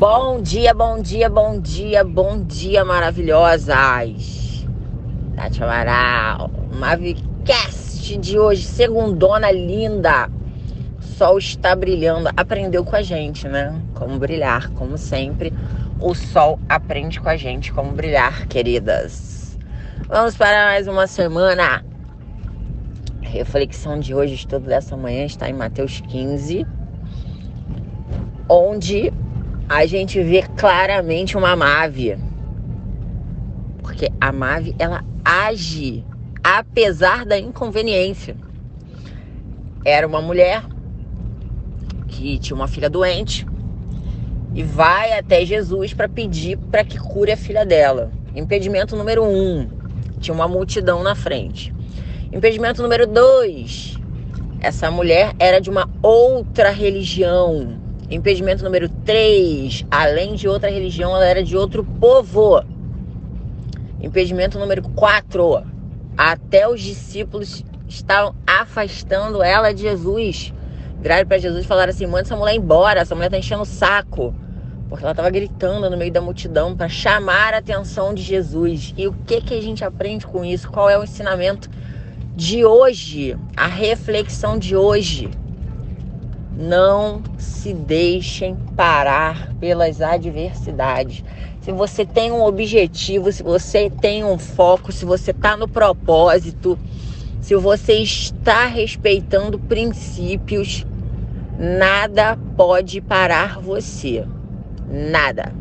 Bom dia, bom dia, bom dia, bom dia, maravilhosas. Tati Amaral, Mavicast de hoje, segundona linda. O sol está brilhando. Aprendeu com a gente, né? Como brilhar, como sempre. O sol aprende com a gente como brilhar, queridas. Vamos para mais uma semana. A reflexão de hoje, estudo dessa manhã, está em Mateus 15, onde a gente vê claramente uma Mave. Porque a Mave, ela age apesar da inconveniência. Era uma mulher que tinha uma filha doente e vai até Jesus para pedir para que cure a filha dela. Impedimento número um, tinha uma multidão na frente. Impedimento número dois, essa mulher era de uma outra religião. Impedimento número 3, além de outra religião, ela era de outro povo. Impedimento número 4, até os discípulos estavam afastando ela de Jesus. Viraram para Jesus e falaram assim: manda essa mulher embora, essa mulher tá enchendo o saco. Porque ela estava gritando no meio da multidão para chamar a atenção de Jesus. E o que, que a gente aprende com isso? Qual é o ensinamento de hoje? A reflexão de hoje. Não se deixem parar pelas adversidades. Se você tem um objetivo, se você tem um foco, se você está no propósito, se você está respeitando princípios, nada pode parar você. Nada.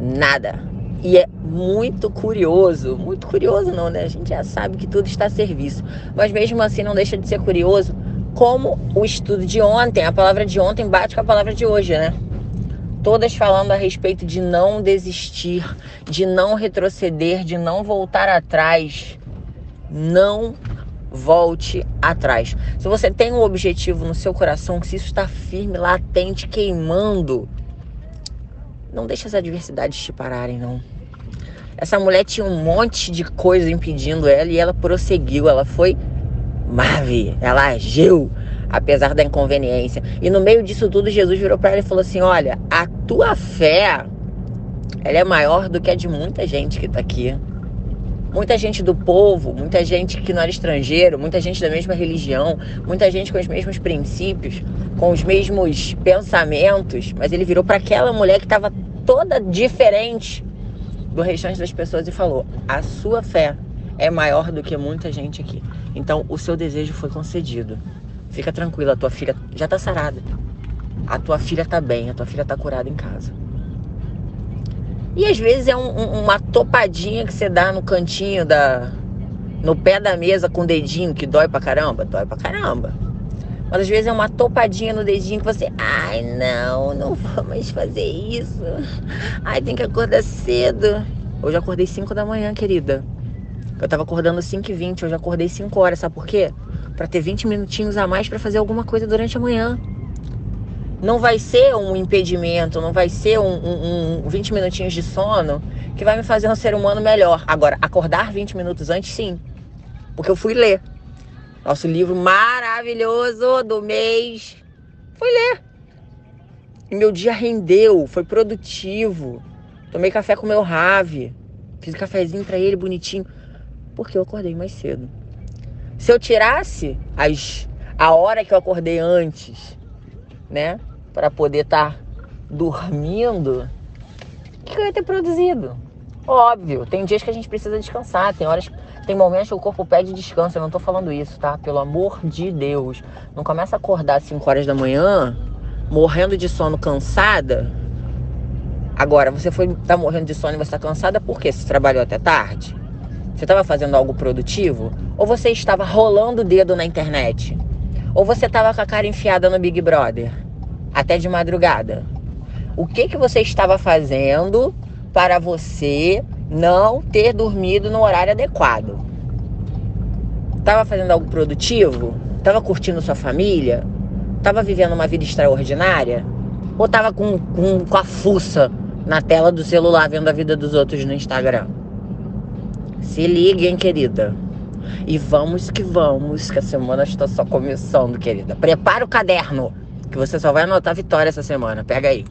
Nada. E é muito curioso, muito curioso não, né? A gente já sabe que tudo está a serviço. Mas mesmo assim não deixa de ser curioso como o estudo de ontem, a palavra de ontem bate com a palavra de hoje, né? Todas falando a respeito de não desistir, de não retroceder, de não voltar atrás. Não volte atrás. Se você tem um objetivo no seu coração, se isso está firme, latente, queimando, não deixe as adversidades te pararem, não. Essa mulher tinha um monte de coisa impedindo ela e ela prosseguiu, ela foi Mave, ela agiu apesar da inconveniência. E no meio disso tudo, Jesus virou para ela e falou assim: Olha, a tua fé, ela é maior do que a de muita gente que está aqui. Muita gente do povo, muita gente que não era estrangeiro, muita gente da mesma religião, muita gente com os mesmos princípios, com os mesmos pensamentos. Mas ele virou para aquela mulher que estava toda diferente do restante das pessoas e falou: A sua fé é maior do que muita gente aqui. Então, o seu desejo foi concedido. Fica tranquila, a tua filha já tá sarada. A tua filha tá bem, a tua filha tá curada em casa. E às vezes é um, um, uma topadinha que você dá no cantinho da. no pé da mesa com o dedinho que dói pra caramba. Dói pra caramba. Mas às vezes é uma topadinha no dedinho que você. Ai, não, não vamos fazer isso. Ai, tem que acordar cedo. Hoje acordei 5 da manhã, querida. Eu tava acordando 5 e 20 hoje acordei 5 horas, sabe por quê? Pra ter 20 minutinhos a mais para fazer alguma coisa durante a manhã. Não vai ser um impedimento, não vai ser um, um, um 20 minutinhos de sono que vai me fazer um ser humano melhor. Agora, acordar 20 minutos antes, sim. Porque eu fui ler. Nosso livro maravilhoso do mês. Fui ler. E meu dia rendeu, foi produtivo. Tomei café com meu Rave. Fiz um cafezinho para ele bonitinho porque eu acordei mais cedo. Se eu tirasse as, a hora que eu acordei antes, né, para poder estar tá dormindo, o que eu ia ter produzido? Óbvio, tem dias que a gente precisa descansar, tem horas, tem momentos que o corpo pede descanso. Eu não tô falando isso, tá? Pelo amor de Deus, não começa a acordar às 5 horas da manhã, morrendo de sono, cansada. Agora, você foi tá morrendo de sono e você tá cansada por quê? Você trabalhou até tarde? Você estava fazendo algo produtivo? Ou você estava rolando o dedo na internet? Ou você estava com a cara enfiada no Big Brother? Até de madrugada? O que, que você estava fazendo para você não ter dormido no horário adequado? Estava fazendo algo produtivo? Estava curtindo sua família? Estava vivendo uma vida extraordinária? Ou estava com, com, com a fuça na tela do celular vendo a vida dos outros no Instagram? Se liguem, querida. E vamos que vamos, que a semana está só começando, querida. Prepara o caderno, que você só vai anotar vitória essa semana. Pega aí.